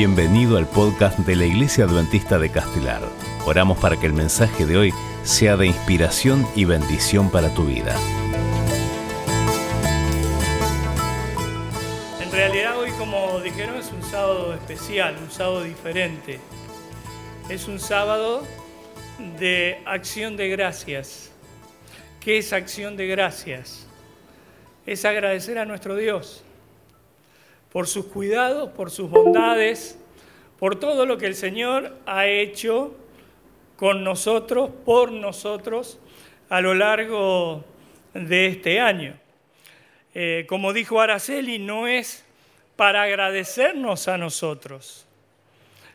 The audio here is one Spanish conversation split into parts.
Bienvenido al podcast de la Iglesia Adventista de Castelar. Oramos para que el mensaje de hoy sea de inspiración y bendición para tu vida. En realidad hoy, como dijeron, es un sábado especial, un sábado diferente. Es un sábado de acción de gracias. ¿Qué es acción de gracias? Es agradecer a nuestro Dios por sus cuidados, por sus bondades, por todo lo que el Señor ha hecho con nosotros, por nosotros, a lo largo de este año. Eh, como dijo Araceli, no es para agradecernos a nosotros,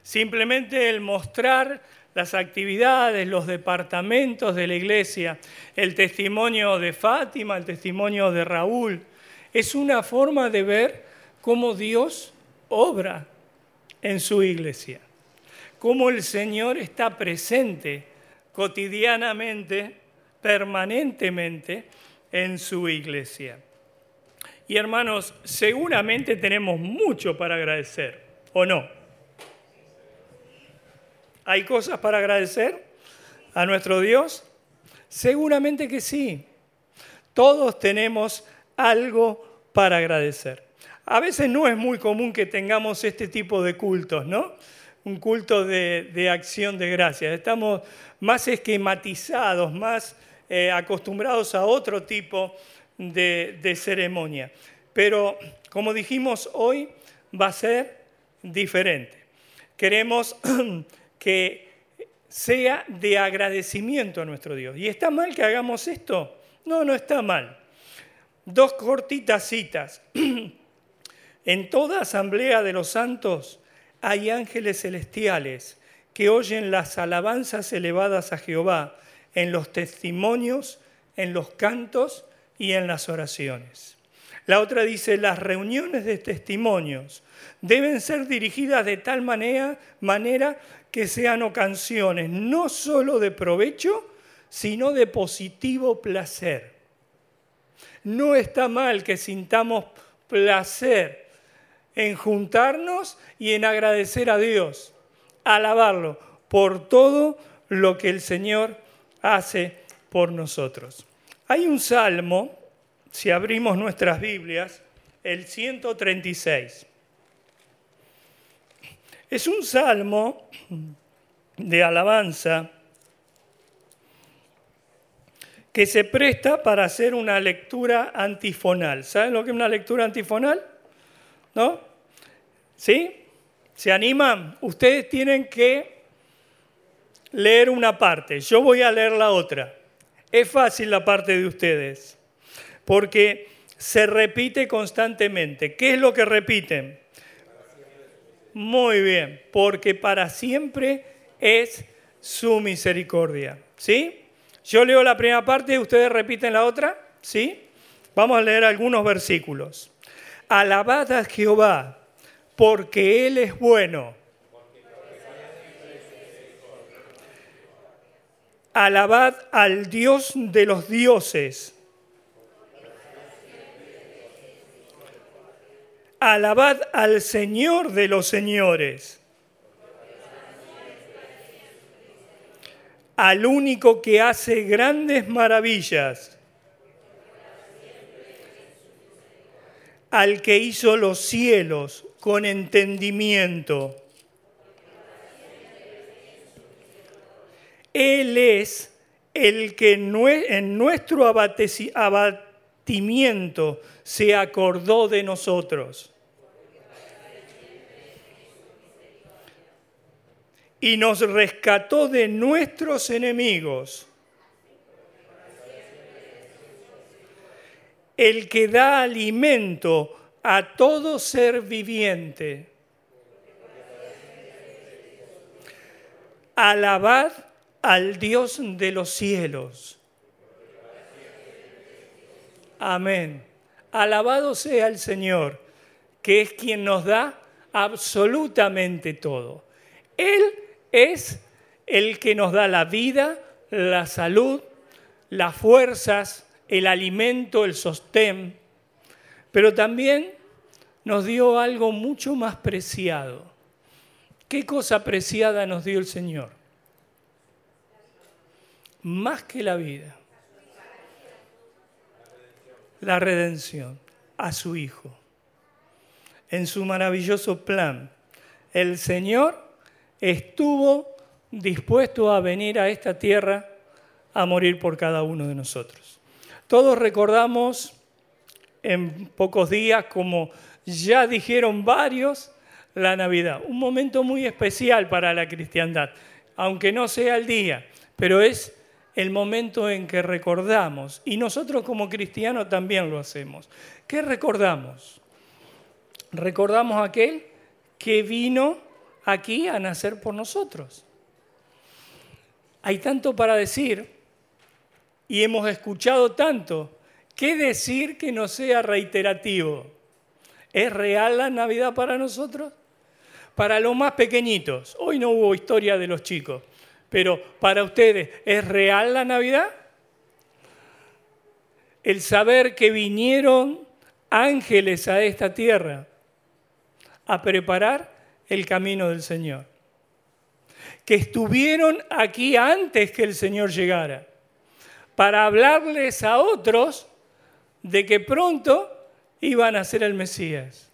simplemente el mostrar las actividades, los departamentos de la iglesia, el testimonio de Fátima, el testimonio de Raúl, es una forma de ver cómo Dios obra en su iglesia, cómo el Señor está presente cotidianamente, permanentemente en su iglesia. Y hermanos, seguramente tenemos mucho para agradecer, ¿o no? ¿Hay cosas para agradecer a nuestro Dios? Seguramente que sí. Todos tenemos algo para agradecer. A veces no es muy común que tengamos este tipo de cultos, ¿no? Un culto de, acción de gracias. Estamos más esquematizados, más eh, acostumbrados a otro tipo de, de ceremonia. Pero, como dijimos hoy, va a ser diferente. Queremos que sea de agradecimiento a nuestro Dios. ¿Y está mal que hagamos esto? No, no está mal. Dos cortitas citas. En toda asamblea de los santos hay ángeles celestiales que oyen las alabanzas elevadas a Jehová en los testimonios, en los cantos y en las oraciones. La otra dice, las reuniones de testimonios deben ser dirigidas de tal manera, que sean canciones no solo de provecho, sino de positivo placer. No está mal que sintamos placer en juntarnos y en agradecer a Dios, alabarlo por todo lo que el Señor hace por nosotros. Hay un salmo, si abrimos nuestras Biblias, el 136. Es un salmo de alabanza que se presta para hacer una lectura antifonal. ¿Saben lo que es una lectura antifonal? ¿No? ¿Sí? ¿Se animan? Ustedes tienen que leer una parte. Yo voy a leer la otra. Es fácil la parte de ustedes, porque se repite constantemente. ¿Qué es lo que repiten? Muy bien, porque para siempre es su misericordia. ¿Sí? Yo leo la primera parte y ustedes repiten la otra. ¿Sí? Vamos a leer algunos versículos. Alabad a Jehová, porque Él es bueno. Alabad al Dios de los dioses. Alabad al Señor de los señores. Al único que hace grandes maravillas. Al que hizo los cielos con entendimiento. Él es el que en nuestro abatimiento se acordó de nosotros. Y nos rescató de nuestros enemigos. El que da alimento a todo ser viviente. Alabad al Dios de los cielos. Amén. Alabado sea el Señor, que es quien nos da absolutamente todo. Él es el que nos da la vida, la salud, las fuerzas, el alimento, el sostén, pero también nos dio algo mucho más preciado, ¿Qué cosa preciada nos dio el Señor? Más que la vida. La redención a su Hijo. En su maravilloso plan, el Señor estuvo dispuesto a venir a esta tierra a morir por cada uno de nosotros. Todos recordamos en pocos días, como ya dijeron varios, la Navidad. Un momento muy especial para la cristiandad, aunque no sea el día, pero es el momento en que recordamos. Y nosotros como cristianos también lo hacemos. ¿Qué recordamos? Recordamos aquel que vino aquí a nacer por nosotros. Hay tanto para decir y hemos escuchado tanto. ¿Qué decir que no sea reiterativo? ¿Es real la Navidad para nosotros? Para los más pequeñitos, hoy no hubo historia de los chicos, pero para ustedes, ¿es real la Navidad? El saber que vinieron ángeles a esta tierra a preparar el camino del Señor. Que estuvieron aquí antes que el Señor llegara, para hablarles a otros de que pronto iban a ser el Mesías.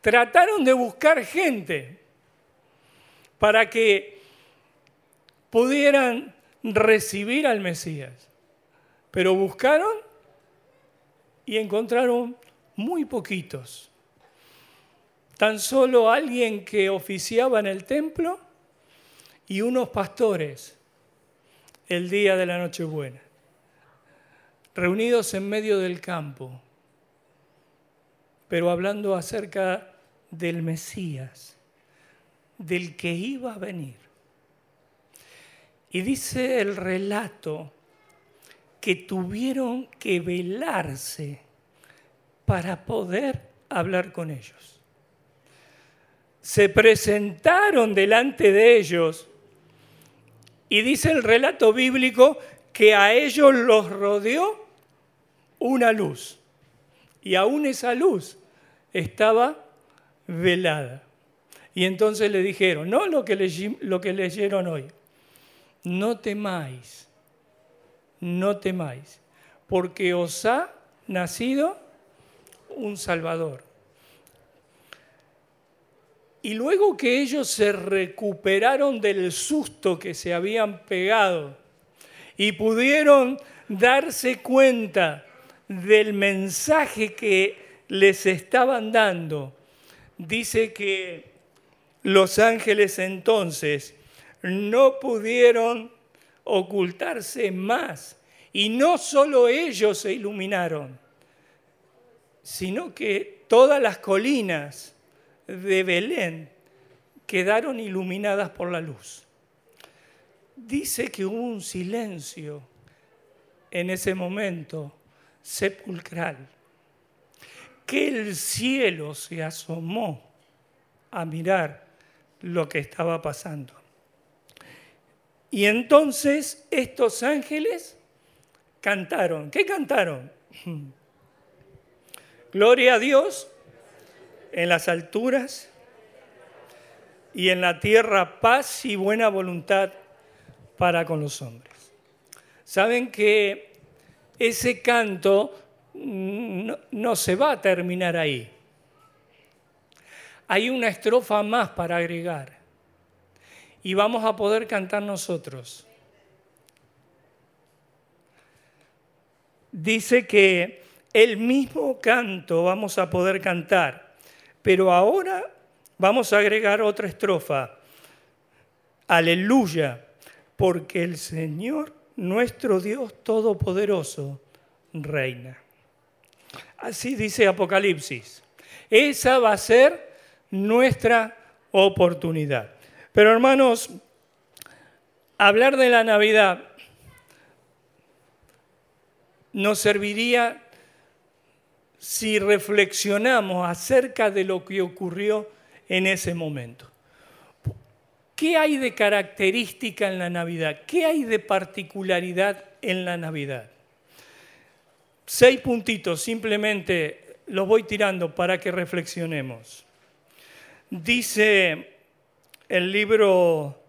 Trataron de buscar gente para que pudieran recibir al Mesías, pero buscaron y encontraron muy poquitos. Tan solo alguien que oficiaba en el templo y unos pastores el día de la Nochebuena, reunidos en medio del campo, pero hablando acerca del Mesías, del que iba a venir. Y dice el relato que tuvieron que velarse para poder hablar con ellos. Se presentaron delante de ellos y dice el relato bíblico que a ellos los rodeó una luz. Y aún esa luz estaba velada. Y entonces le dijeron, no lo que, lo que leyeron hoy, no temáis, no temáis, porque os ha nacido un Salvador. Y luego que ellos se recuperaron del susto que se habían pegado y pudieron darse cuenta del mensaje que les estaban dando, dice que los ángeles entonces no pudieron ocultarse más. Y no solo ellos se iluminaron, sino que todas las colinas de Belén quedaron iluminadas por la luz. Dice que hubo un silencio en ese momento sepulcral, que el cielo se asomó a mirar lo que estaba pasando. Y entonces estos ángeles cantaron. ¿Qué cantaron? Gloria a Dios en las alturas y en la tierra paz y buena voluntad para con los hombres. Saben que ese canto no, se va a terminar ahí. Hay una estrofa más para agregar y vamos a poder cantar nosotros. Dice que el mismo canto vamos a poder cantar, pero ahora vamos a agregar otra estrofa. Aleluya, porque el Señor, nuestro Dios Todopoderoso, reina. Así dice Apocalipsis. Esa va a ser nuestra oportunidad. Pero hermanos, hablar de la Navidad nos serviría si reflexionamos acerca de lo que ocurrió en ese momento. ¿Qué hay de característica en la Navidad? ¿Qué hay de particularidad en la Navidad? Seis puntitos, simplemente los voy tirando para que reflexionemos. Dice el libro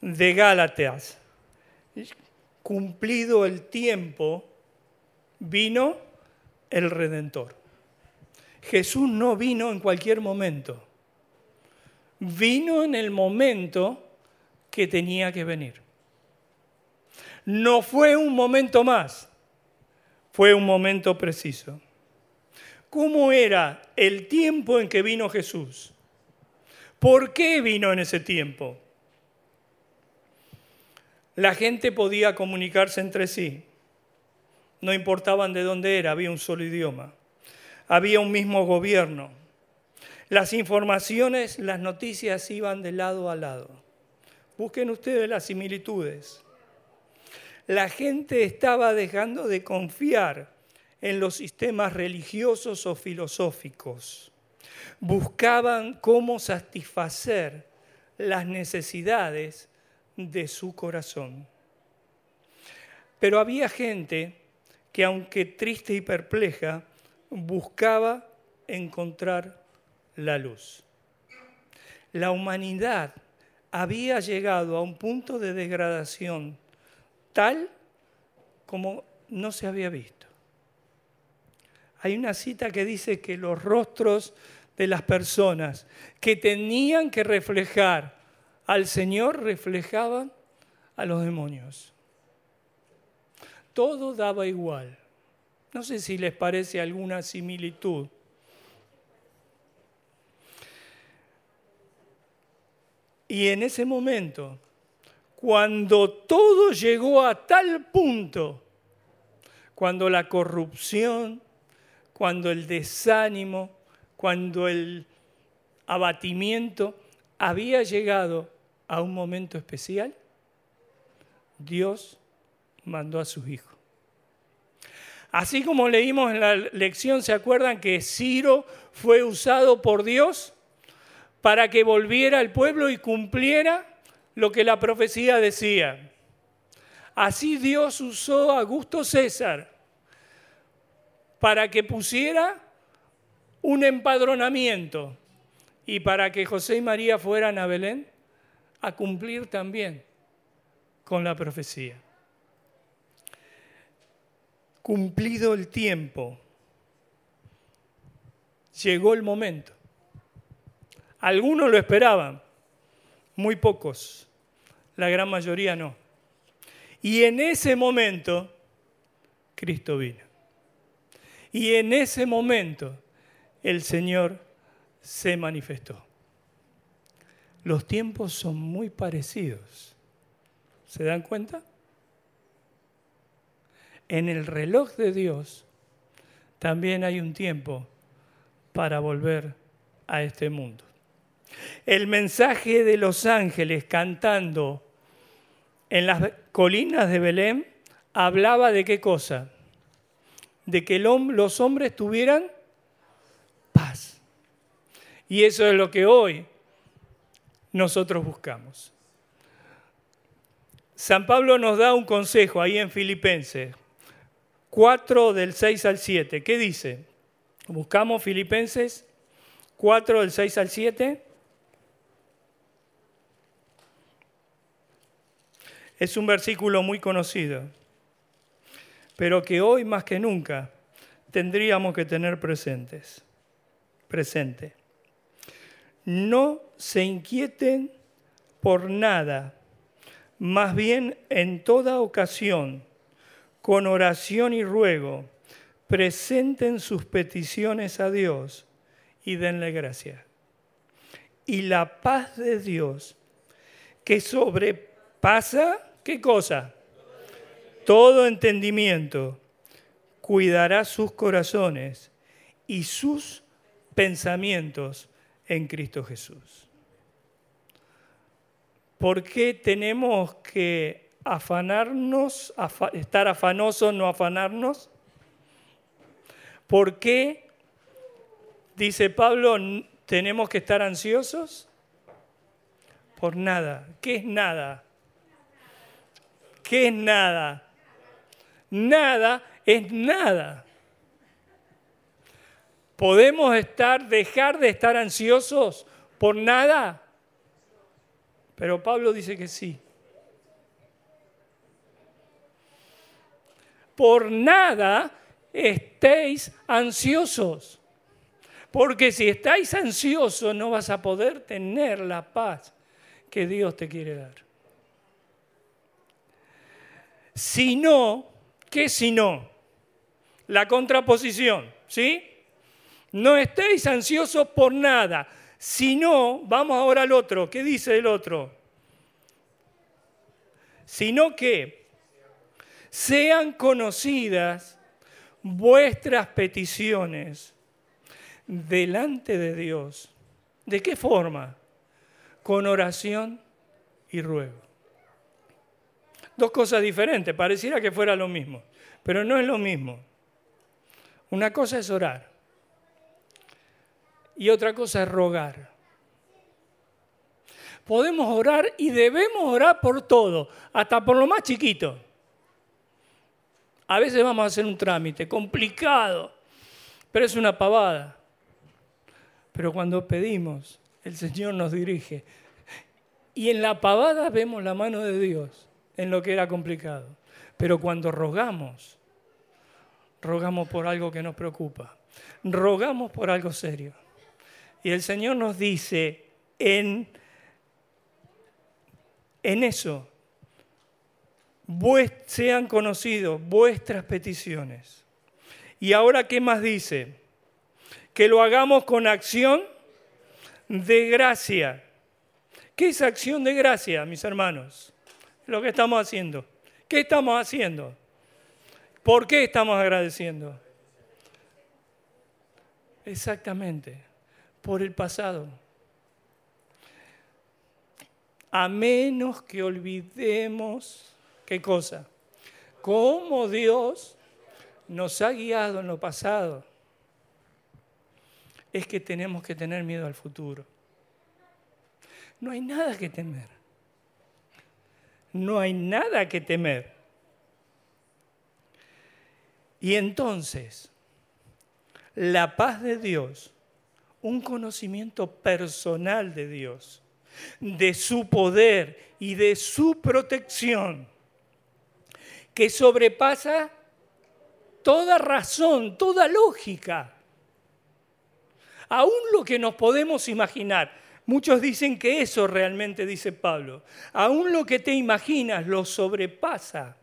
de Gálatas, cumplido el tiempo, vino el Redentor. Jesús no vino en cualquier momento, vino en el momento que tenía que venir. No fue un momento más, fue un momento preciso. ¿Cómo era el tiempo en que vino Jesús? ¿Por qué vino en ese tiempo? La gente podía comunicarse entre sí. No importaban de dónde era, había un solo idioma. Había un mismo gobierno. Las informaciones, las noticias iban de lado a lado. Busquen ustedes las similitudes. La gente estaba dejando de confiar en los sistemas religiosos o filosóficos. Buscaban cómo satisfacer las necesidades de su corazón. Pero había gente que, aunque triste y perpleja, buscaba encontrar la luz. La humanidad había llegado a un punto de degradación tal como no se había visto. Hay una cita que dice que los rostros de las personas que tenían que reflejar al Señor reflejaban a los demonios. Todo daba igual. No sé si les parece alguna similitud. Y en ese momento, cuando todo llegó a tal punto, cuando la corrupción, cuando el desánimo, cuando el abatimiento había llegado a un momento especial, Dios mandó a su hijo. Así como leímos en la lección, ¿se acuerdan que Ciro fue usado por Dios para que volviera al pueblo y cumpliera lo que la profecía decía? Así Dios usó a Augusto César para que pusiera un empadronamiento y para que José y María fueran a Belén a cumplir también con la profecía. Cumplido el tiempo, llegó el momento. Algunos lo esperaban, muy pocos, la gran mayoría no. Y en ese momento, Cristo vino. Y en ese momento, el Señor se manifestó los tiempos son muy parecidos. ¿Se dan cuenta? En el reloj de Dios también hay un tiempo para volver a este mundo. El mensaje de los ángeles cantando en las colinas de Belén hablaba de qué cosa? De que los hombres tuvieran paz. Y eso es lo que hoy nosotros buscamos. San Pablo nos da un consejo ahí en Filipenses 4 del 6 al 7. ¿Qué dice? Buscamos Filipenses 4 del 6 al 7. Es un versículo muy conocido, pero que hoy más que nunca tendríamos que tener presentes. Presente. No se inquieten por nada, más bien en toda ocasión, con oración y ruego, presenten sus peticiones a Dios y denle gracias. Y la paz de Dios, que sobrepasa, ¿qué cosa? Todo entendimiento, cuidará sus corazones y sus pensamientos en Cristo Jesús. ¿Por qué tenemos que afanarnos, estar afanosos, no afanarnos? ¿Por qué, dice Pablo, tenemos que estar ansiosos? Por nada. ¿Qué es nada? ¿Qué es nada? Nada es nada. Podemos estar, dejar de estar ansiosos ¿Por nada? Pero Pablo dice que sí. Por nada estéis ansiosos. Porque si estáis ansiosos no vas a poder tener la paz que Dios te quiere dar. Si no, ¿qué si no? La contraposición, ¿sí? No estéis ansiosos por nada. Si no, vamos ahora al otro. ¿Qué dice el otro? Sino que sean conocidas vuestras peticiones delante de Dios. ¿De qué forma? Con oración y ruego. Dos cosas diferentes, pareciera que fuera lo mismo, pero no es lo mismo. Una cosa es orar y otra cosa es rogar. Podemos orar y debemos orar por todo, hasta por lo más chiquito. A veces vamos a hacer un trámite complicado, pero es una pavada. Pero cuando pedimos, el Señor nos dirige. Y en la pavada vemos la mano de Dios en lo que era complicado. Pero cuando rogamos, rogamos por algo que nos preocupa. Rogamos por algo serio. Y el Señor nos dice en, en eso, sean conocidos vuestras peticiones. Y ahora, ¿qué más dice? Que lo hagamos con acción de gracia. ¿Qué es acción de gracia, mis hermanos? Lo que estamos haciendo. ¿Qué estamos haciendo? ¿Por qué estamos agradeciendo? Exactamente, por el pasado. A menos que olvidemos ¿Qué cosa? Cómo Dios nos ha guiado en lo pasado. Es que tenemos que tener miedo al futuro. No hay nada que temer. No hay nada que temer. Y entonces, la paz de Dios, un conocimiento personal de Dios, de su poder y de su protección, que sobrepasa toda razón, toda lógica. Aún lo que nos podemos imaginar. Muchos dicen que eso realmente dice Pablo. Aún lo que te imaginas lo sobrepasa.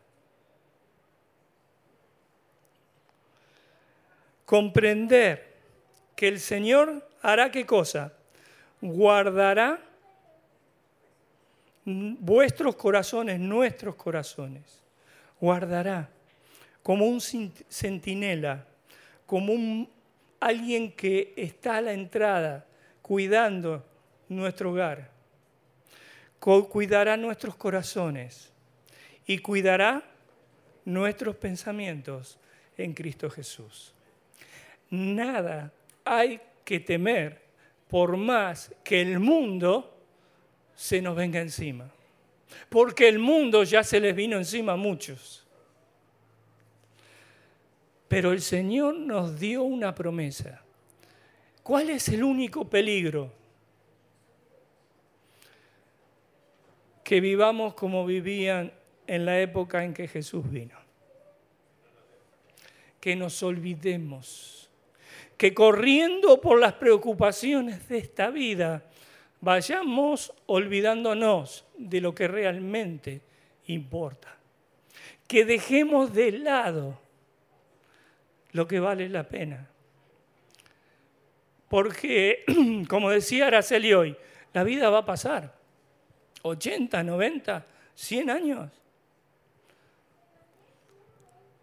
Comprender que el Señor hará qué cosa? Guardará vuestros corazones, nuestros corazones guardará como un centinela, como un, alguien que está a la entrada cuidando nuestro hogar. Cuidará nuestros corazones y cuidará nuestros pensamientos en Cristo Jesús. Nada hay que temer por más que el mundo se nos venga encima porque el mundo ya se les vino encima a muchos. Pero el Señor nos dio una promesa. ¿Cuál es el único peligro? Que vivamos como vivían en la época en que Jesús vino. Que nos olvidemos. Que corriendo por las preocupaciones de esta vida, vayamos olvidándonos de lo que realmente importa. Que dejemos de lado lo que vale la pena. Porque, como decía Araceli hoy, la vida va a pasar. 80, 90, 100 años.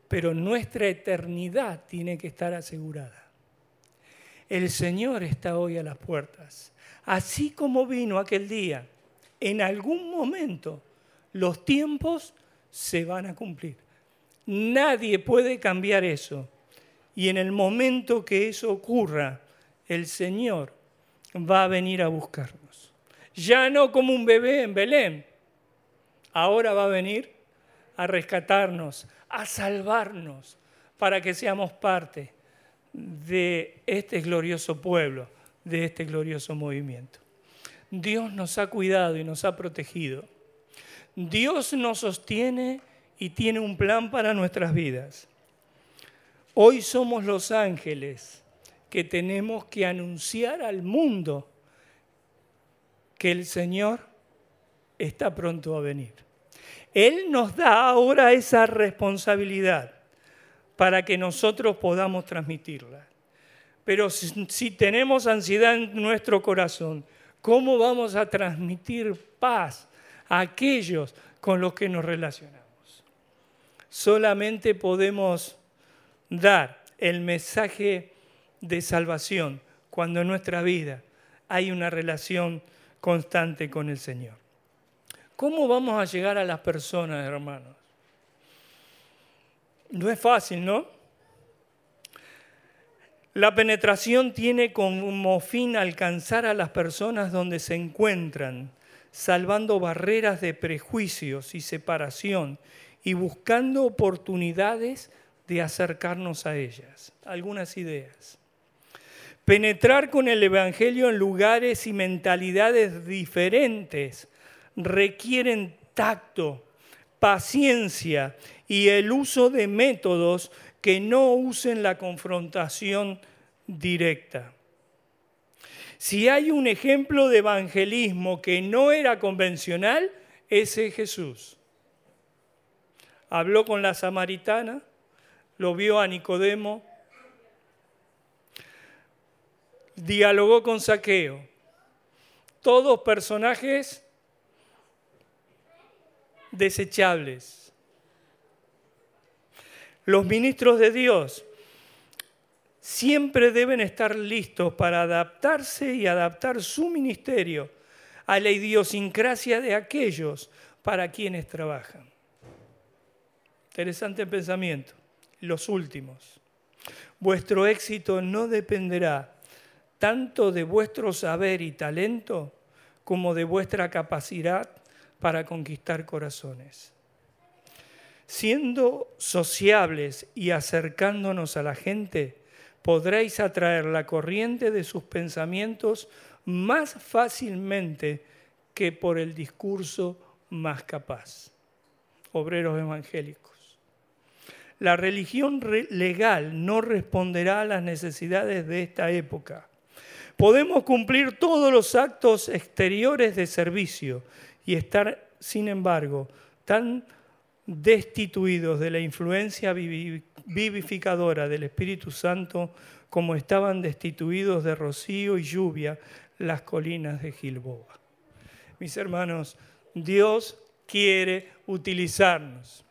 Pero nuestra eternidad tiene que estar asegurada. El Señor está hoy a las puertas así como vino aquel día, en algún momento los tiempos se van a cumplir. Nadie puede cambiar eso. Y en el momento que eso ocurra, el Señor va a venir a buscarnos. Ya no como un bebé en Belén. Ahora va a venir a rescatarnos, a salvarnos, para que seamos parte de este glorioso pueblo de este glorioso movimiento. Dios nos ha cuidado y nos ha protegido. Dios nos sostiene y tiene un plan para nuestras vidas. Hoy somos los ángeles que tenemos que anunciar al mundo que el Señor está pronto a venir. Él nos da ahora esa responsabilidad para que nosotros podamos transmitirla. Pero si, tenemos ansiedad en nuestro corazón, ¿cómo vamos a transmitir paz a aquellos con los que nos relacionamos? Solamente podemos dar el mensaje de salvación cuando en nuestra vida hay una relación constante con el Señor. ¿Cómo vamos a llegar a las personas, hermanos? No es fácil, ¿no? La penetración tiene como fin alcanzar a las personas donde se encuentran, salvando barreras de prejuicios y separación y buscando oportunidades de acercarnos a ellas. Algunas ideas. Penetrar con el Evangelio en lugares y mentalidades diferentes requieren tacto, paciencia y el uso de métodos que no usen la confrontación directa. Si hay un ejemplo de evangelismo que no era convencional, ese es Jesús. Habló con la samaritana, lo vio a Nicodemo, dialogó con Saqueo. Todos personajes desechables. Los ministros de Dios siempre deben estar listos para adaptarse y adaptar su ministerio a la idiosincrasia de aquellos para quienes trabajan. Interesante pensamiento. Los últimos. Vuestro éxito no dependerá tanto de vuestro saber y talento como de vuestra capacidad para conquistar corazones. Siendo sociables y acercándonos a la gente, podréis atraer la corriente de sus pensamientos más fácilmente que por el discurso más capaz. Obreros evangélicos. La religión legal no responderá a las necesidades de esta época. Podemos cumplir todos los actos exteriores de servicio, y estar, sin embargo, tan destituidos de la influencia vivificadora del Espíritu Santo como estaban destituidos de rocío y lluvia las colinas de Gilboa. Mis hermanos, Dios quiere utilizarnos.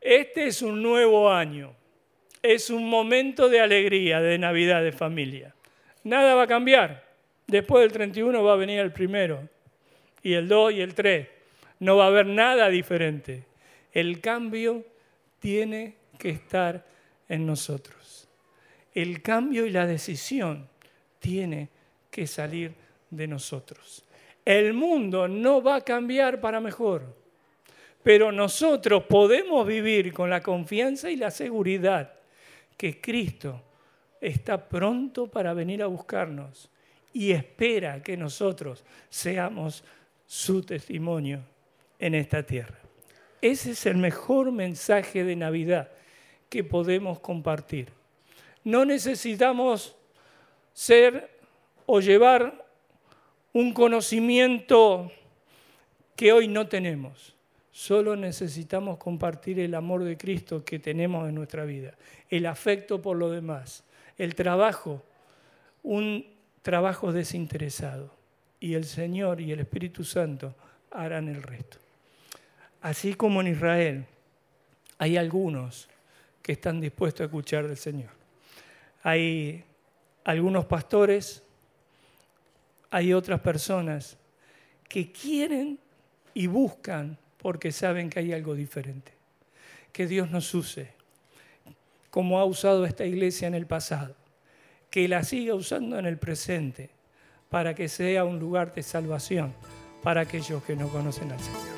Este es un nuevo año, es un momento de alegría, de Navidad, de familia. Nada va a cambiar. Después del 31 va a venir el primero y el 2 y el 3. No va a haber nada diferente. El cambio tiene que estar en nosotros. El cambio y la decisión tiene que salir de nosotros. El mundo no va a cambiar para mejor, pero nosotros podemos vivir con la confianza y la seguridad que Cristo está pronto para venir a buscarnos y espera que nosotros seamos su testimonio en esta tierra. Ese es el mejor mensaje de Navidad que podemos compartir. No necesitamos ser o llevar un conocimiento que hoy no tenemos. Solo necesitamos compartir el amor de Cristo que tenemos en nuestra vida, el afecto por lo demás, el trabajo, un trabajo desinteresado y el Señor y el Espíritu Santo harán el resto. Así como en Israel hay algunos que están dispuestos a escuchar del Señor. Hay algunos pastores, hay otras personas que quieren y buscan porque saben que hay algo diferente. Que Dios nos use, como ha usado esta iglesia en el pasado, que la siga usando en el presente para que sea un lugar de salvación para aquellos que no conocen al Señor.